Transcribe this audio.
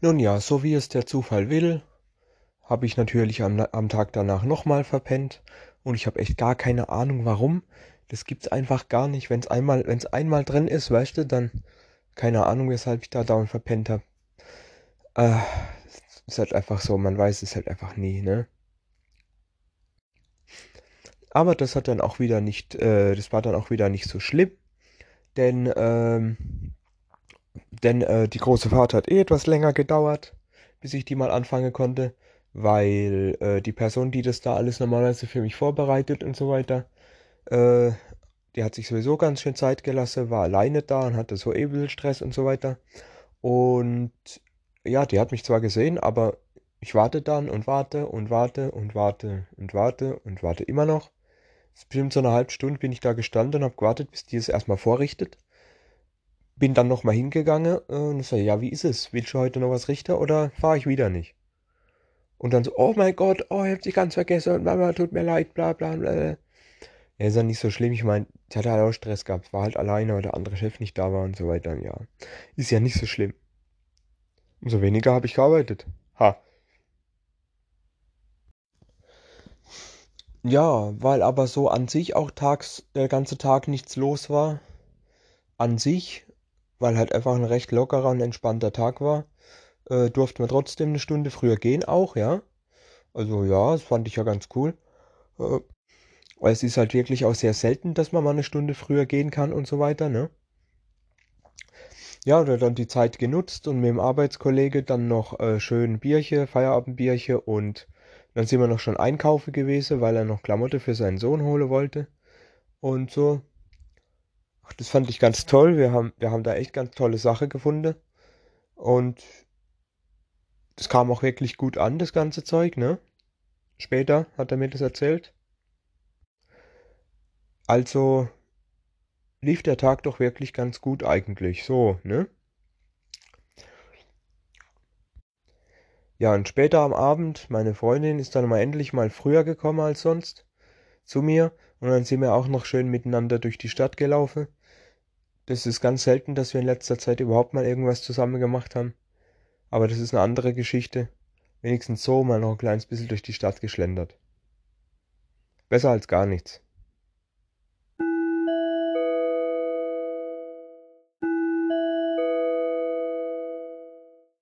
Nun ja, so wie es der Zufall will, habe ich natürlich am, am Tag danach nochmal verpennt und ich habe echt gar keine Ahnung warum. Das gibt's einfach gar nicht. Wenn es einmal, wenn's einmal drin ist, weißt du, dann keine Ahnung, weshalb ich da dauernd verpennt habe. Äh, ist halt einfach so, man weiß es halt einfach nie, ne? Aber das hat dann auch wieder nicht, äh, das war dann auch wieder nicht so schlimm, denn, ähm, denn äh, die große Fahrt hat eh etwas länger gedauert, bis ich die mal anfangen konnte, weil äh, die Person, die das da alles normalerweise für mich vorbereitet und so weiter, äh, die hat sich sowieso ganz schön Zeit gelassen, war alleine da und hatte so eh Stress und so weiter. Und ja, die hat mich zwar gesehen, aber ich warte dann und warte und warte und warte und warte und warte immer noch. Bestimmt so eine halbe Stunde bin ich da gestanden und habe gewartet, bis die es erstmal vorrichtet. Bin dann nochmal hingegangen und so, ja, wie ist es? Willst du heute noch was richten oder fahre ich wieder nicht? Und dann so, oh mein Gott, oh, ich hab dich ganz vergessen und Mama, tut mir leid, bla bla bla. Ja, ist ja nicht so schlimm. Ich meine, ich hatte halt auch Stress gehabt. War halt alleine, weil der andere Chef nicht da war und so weiter. Ja, ist ja nicht so schlimm. Umso weniger habe ich gearbeitet. Ha. Ja, weil aber so an sich auch tags, der ganze Tag nichts los war. An sich, weil halt einfach ein recht lockerer und entspannter Tag war, äh, durften wir trotzdem eine Stunde früher gehen auch, ja. Also ja, das fand ich ja ganz cool. Äh, weil es ist halt wirklich auch sehr selten, dass man mal eine Stunde früher gehen kann und so weiter, ne? Ja, oder dann die Zeit genutzt und mit dem Arbeitskollege dann noch äh, schön Bierchen, Feierabendbierchen und dann sind wir noch schon einkaufen gewesen, weil er noch Klamotte für seinen Sohn holen wollte und so. Das fand ich ganz toll. Wir haben, wir haben da echt ganz tolle Sache gefunden und das kam auch wirklich gut an, das ganze Zeug, ne? Später hat er mir das erzählt. Also lief der Tag doch wirklich ganz gut eigentlich, so, ne? Ja, und später am Abend, meine Freundin ist dann mal endlich mal früher gekommen als sonst zu mir und dann sind wir auch noch schön miteinander durch die Stadt gelaufen. Das ist ganz selten, dass wir in letzter Zeit überhaupt mal irgendwas zusammen gemacht haben. Aber das ist eine andere Geschichte. Wenigstens so mal noch ein kleines bisschen durch die Stadt geschlendert. Besser als gar nichts.